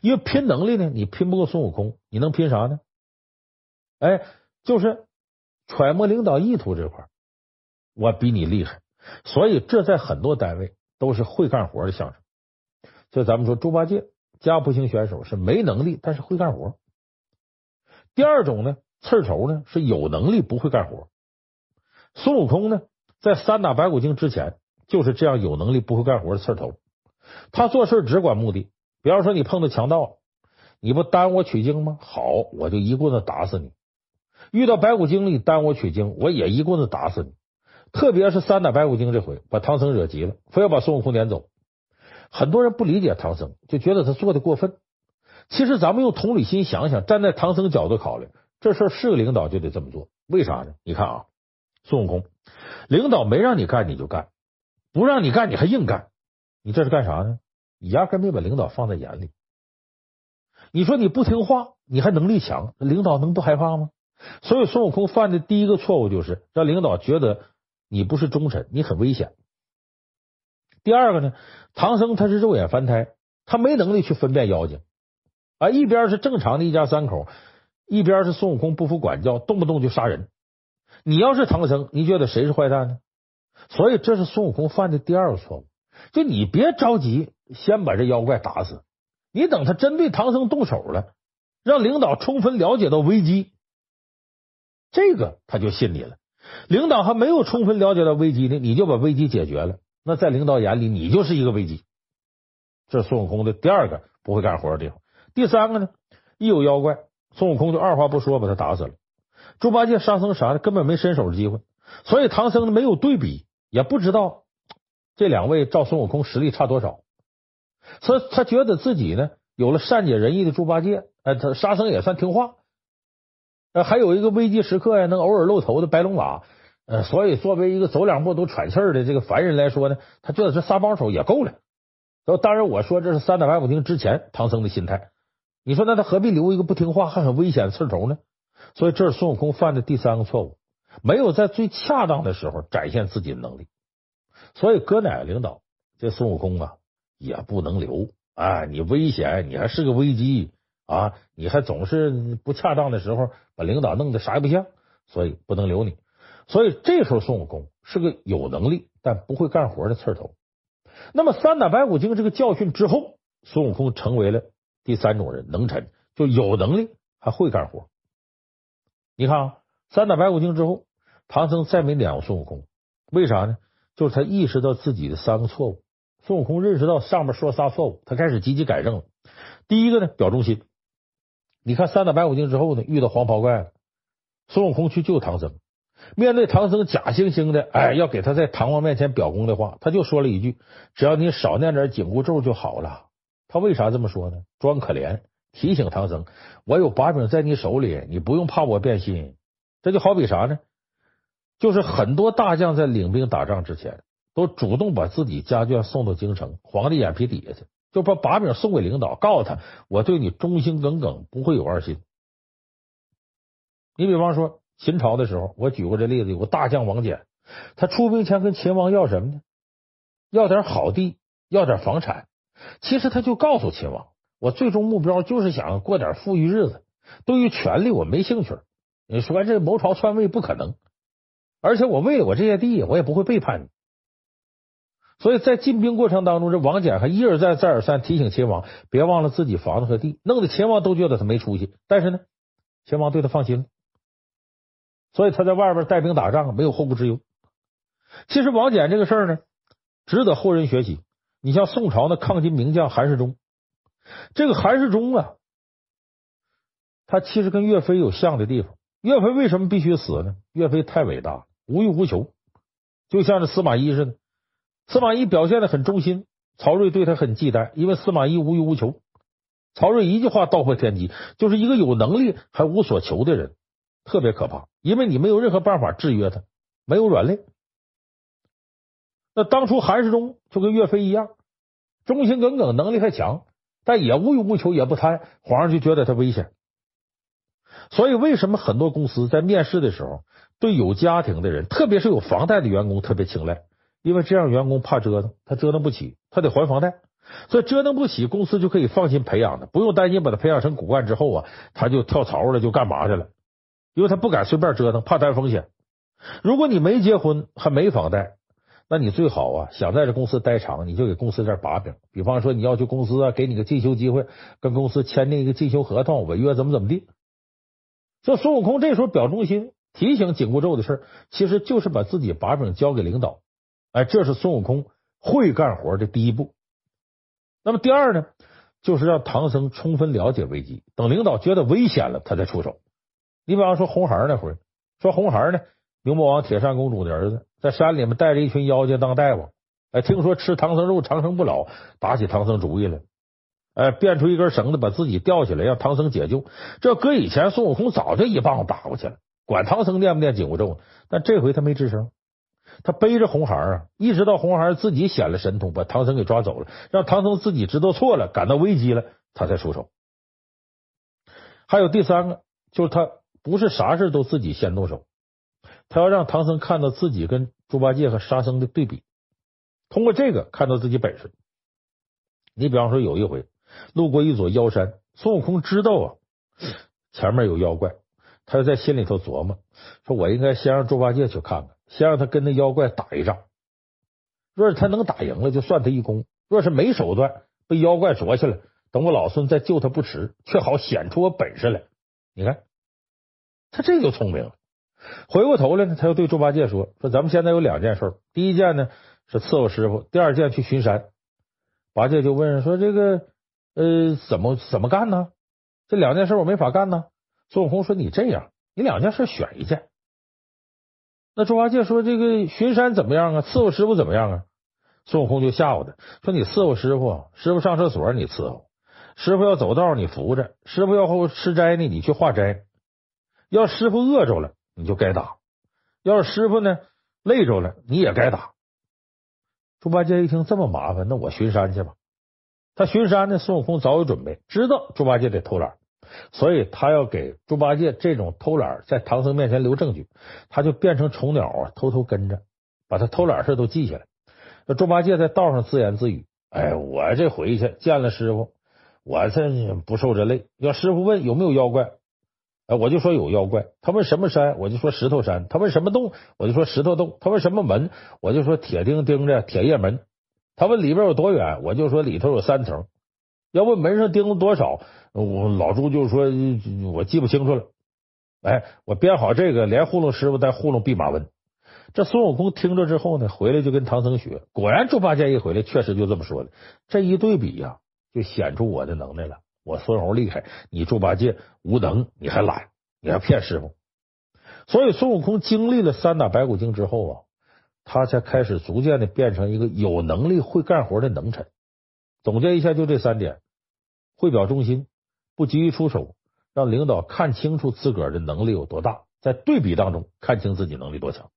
因为拼能力呢，你拼不过孙悟空，你能拼啥呢？哎，就是揣摩领导意图这块，我比你厉害。所以这在很多单位都是会干活的相声。就咱们说，猪八戒家不行选手是没能力，但是会干活。第二种呢？刺头呢是有能力不会干活，孙悟空呢在三打白骨精之前就是这样有能力不会干活的刺头。他做事只管目的，比方说你碰到强盗，你不耽误我取经吗？好，我就一棍子打死你。遇到白骨精你耽误我取经，我也一棍子打死你。特别是三打白骨精这回把唐僧惹急了，非要把孙悟空撵走。很多人不理解唐僧，就觉得他做的过分。其实咱们用同理心想想，站在唐僧角度考虑。这事儿是个领导就得这么做，为啥呢？你看啊，孙悟空，领导没让你干你就干，不让你干你还硬干，你这是干啥呢？你压根没把领导放在眼里。你说你不听话，你还能力强，领导能不害怕吗？所以孙悟空犯的第一个错误就是让领导觉得你不是忠臣，你很危险。第二个呢，唐僧他是肉眼凡胎，他没能力去分辨妖精啊，一边是正常的一家三口。一边是孙悟空不服管教，动不动就杀人。你要是唐僧，你觉得谁是坏蛋呢？所以这是孙悟空犯的第二个错误。就你别着急，先把这妖怪打死。你等他针对唐僧动手了，让领导充分了解到危机，这个他就信你了。领导还没有充分了解到危机呢，你就把危机解决了，那在领导眼里你就是一个危机。这是孙悟空的第二个不会干活的地方。第三个呢，一有妖怪。孙悟空就二话不说把他打死了。猪八戒、沙僧啥的根本没伸手的机会，所以唐僧呢没有对比，也不知道这两位照孙悟空实力差多少。所以他觉得自己呢有了善解人意的猪八戒，呃，他沙僧也算听话。呃，还有一个危机时刻呀能偶尔露头的白龙马。呃，所以作为一个走两步都喘气儿的这个凡人来说呢，他觉得这仨帮手也够了。当然，我说这是三打白骨精之前唐僧的心态。你说那他何必留一个不听话还很危险的刺头呢？所以这是孙悟空犯的第三个错误，没有在最恰当的时候展现自己的能力。所以搁哪个领导，这孙悟空啊也不能留啊！你危险，你还是个危机啊！你还总是不恰当的时候把领导弄得啥也不像，所以不能留你。所以这时候孙悟空是个有能力但不会干活的刺头。那么三打白骨精这个教训之后，孙悟空成为了。第三种人能臣，就有能力还会干活。你看啊，三打白骨精之后，唐僧再没撵过孙悟空，为啥呢？就是他意识到自己的三个错误。孙悟空认识到上面说仨错误，他开始积极改正了。第一个呢，表忠心。你看三打白骨精之后呢，遇到黄袍怪了，孙悟空去救唐僧，面对唐僧假惺惺的哎要给他在唐王面前表功的话，他就说了一句：“只要你少念点紧箍咒就好了。”他为啥这么说呢？装可怜，提醒唐僧：“我有把柄在你手里，你不用怕我变心。”这就好比啥呢？就是很多大将在领兵打仗之前，都主动把自己家眷送到京城皇帝眼皮底下去，就把把柄送给领导，告诉他：“我对你忠心耿耿，不会有二心。”你比方说秦朝的时候，我举过这例子，有个大将王翦，他出兵前跟秦王要什么呢？要点好地，要点房产。其实他就告诉秦王，我最终目标就是想过点富裕日子，对于权力我没兴趣。你说这谋朝篡位不可能，而且我为了我这些地，我也不会背叛你。所以在进兵过程当中，这王翦还一而再再而三提醒秦王，别忘了自己房子和地，弄得秦王都觉得他没出息。但是呢，秦王对他放心了，所以他在外边带兵打仗没有后顾之忧。其实王翦这个事儿呢，值得后人学习。你像宋朝的抗金名将韩世忠，这个韩世忠啊，他其实跟岳飞有像的地方。岳飞为什么必须死呢？岳飞太伟大，无欲无求，就像这司马懿似的。司马懿表现的很忠心，曹睿对他很忌惮，因为司马懿无欲无求。曹睿一句话道破天机，就是一个有能力还无所求的人，特别可怕，因为你没有任何办法制约他，没有软肋。那当初韩世忠就跟岳飞一样，忠心耿耿，能力还强，但也无欲无求，也不贪，皇上就觉得他危险。所以，为什么很多公司在面试的时候，对有家庭的人，特别是有房贷的员工特别青睐？因为这样员工怕折腾，他折腾不起，他得还房贷，所以折腾不起，公司就可以放心培养他，不用担心把他培养成骨干之后啊，他就跳槽了，就干嘛去了？因为他不敢随便折腾，怕担风险。如果你没结婚还没房贷，那你最好啊，想在这公司待长，你就给公司点把柄，比方说你要去公司啊，给你个进修机会，跟公司签订一个进修合同，违约怎么怎么地。这孙悟空这时候表忠心，提醒紧箍咒的事，其实就是把自己把柄交给领导。哎，这是孙悟空会干活的第一步。那么第二呢，就是让唐僧充分了解危机，等领导觉得危险了，他再出手。你比方说红孩那会说红孩呢，牛魔王铁扇公主的儿子，在山里面带着一群妖精当大夫。哎，听说吃唐僧肉长生不老，打起唐僧主意来。哎，变出一根绳子，把自己吊起来，让唐僧解救。这搁以前，孙悟空早就一棒子打过去了，管唐僧念不念紧箍咒。但这回他没吱声，他背着红孩儿啊，一直到红孩儿自己显了神通，把唐僧给抓走了，让唐僧自己知道错了，感到危机了，他才出手。还有第三个，就是他不是啥事都自己先动手，他要让唐僧看到自己跟猪八戒和沙僧的对比，通过这个看到自己本事。你比方说有一回。路过一座妖山，孙悟空知道啊，前面有妖怪，他就在心里头琢磨，说我应该先让猪八戒去看看，先让他跟那妖怪打一仗。若是他能打赢了，就算他一功；若是没手段，被妖怪捉下来，等我老孙再救他不迟，却好显出我本事来。你看，他这就聪明了。回过头来呢，他又对猪八戒说：“说咱们现在有两件事，第一件呢是伺候师傅，第二件去巡山。”八戒就问说：“这个。”呃，怎么怎么干呢？这两件事我没法干呢。孙悟空说：“你这样，你两件事选一件。”那猪八戒说：“这个巡山怎么样啊？伺候师傅怎么样啊？”孙悟空就吓唬他说：“你伺候师傅，师傅上厕所你伺候，师傅要走道你扶着，师傅要后吃斋呢你去化斋。要师傅饿着了你就该打，要是师傅呢累着了你也该打。”猪八戒一听这么麻烦，那我巡山去吧。他巡山呢，孙悟空早有准备，知道猪八戒得偷懒，所以他要给猪八戒这种偷懒在唐僧面前留证据，他就变成虫鸟啊，偷偷跟着，把他偷懒事都记下来。那猪八戒在道上自言自语：“哎，我这回去见了师傅，我这不受这累。要师傅问有没有妖怪，哎，我就说有妖怪。他问什么山，我就说石头山。他问什么洞，我就说石头洞。他问什么门，我就说铁钉钉着铁叶门。”他问里边有多远，我就说里头有三层。要问门上钉子多少，我老朱就说我记不清楚了。哎，我编好这个，连糊弄师傅带糊弄弼马温。这孙悟空听着之后呢，回来就跟唐僧学。果然，猪八戒一回来，确实就这么说的。这一对比呀，就显出我的能耐了。我孙猴厉害，你猪八戒无能，你还懒，你还骗师傅。所以，孙悟空经历了三打白骨精之后啊。他才开始逐渐的变成一个有能力、会干活的能臣。总结一下，就这三点：会表忠心，不急于出手，让领导看清楚自个儿的能力有多大，在对比当中看清自己能力多强。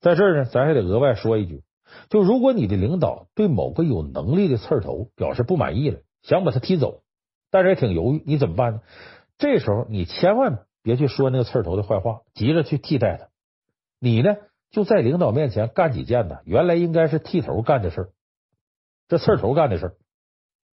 在这儿呢，咱还得额外说一句：就如果你的领导对某个有能力的刺头表示不满意了，想把他踢走，但是也挺犹豫，你怎么办呢？这时候你千万别去说那个刺头的坏话，急着去替代他，你呢？就在领导面前干几件呢？原来应该是剃头干的事儿，这刺头干的事儿。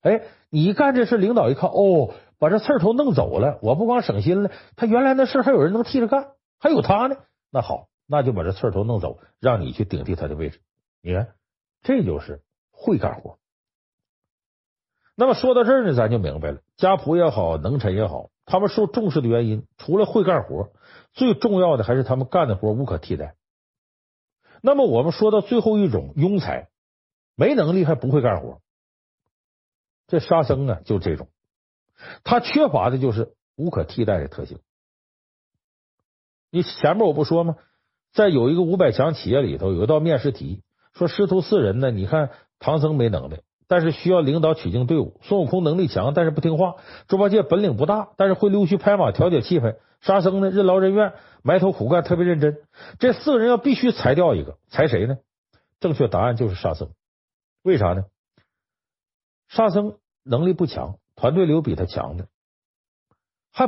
哎，你一干这事，领导一看，哦，把这刺头弄走了，我不光省心了，他原来那事还有人能替着干，还有他呢。那好，那就把这刺头弄走，让你去顶替他的位置。你看，这就是会干活。那么说到这儿呢，咱就明白了，家仆也好，能臣也好，他们受重视的原因，除了会干活，最重要的还是他们干的活无可替代。那么我们说到最后一种庸才，没能力还不会干活，这沙僧呢就这种，他缺乏的就是无可替代的特性。你前面我不说吗？在有一个五百强企业里头，有一道面试题，说师徒四人呢，你看唐僧没能耐，但是需要领导取经队伍；孙悟空能力强，但是不听话；猪八戒本领不大，但是会溜须拍马调节气氛；沙僧呢任劳任怨，埋头苦干，特别认真。这四个人要必须裁掉一个，裁谁呢？正确答案就是沙僧。为啥呢？沙僧能力不强，团队里有比他强的，还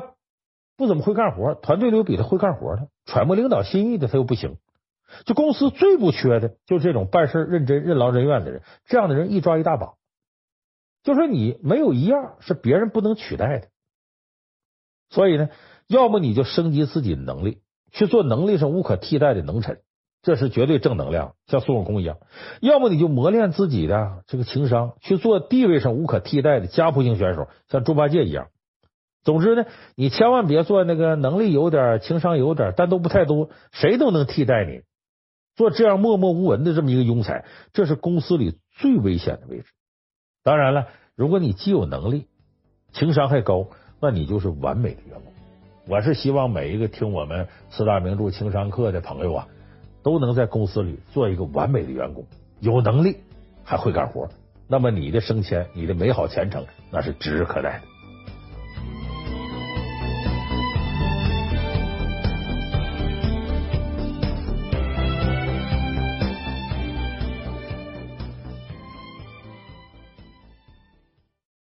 不怎么会干活。团队里有比他会干活的，揣摩领导心意的他又不行。就公司最不缺的，就是这种办事认真、任劳任怨的人。这样的人一抓一大把。就说你没有一样是别人不能取代的。所以呢，要么你就升级自己的能力，去做能力上无可替代的能臣。这是绝对正能量，像孙悟空一样；要么你就磨练自己的这个情商，去做地位上无可替代的家扑型选手，像猪八戒一样。总之呢，你千万别做那个能力有点、情商有点，但都不太多，谁都能替代你。做这样默默无闻的这么一个庸才，这是公司里最危险的位置。当然了，如果你既有能力，情商还高，那你就是完美的员工。我是希望每一个听我们四大名著情商课的朋友啊。都能在公司里做一个完美的员工，有能力还会干活，那么你的升迁，你的美好前程，那是指日可待的。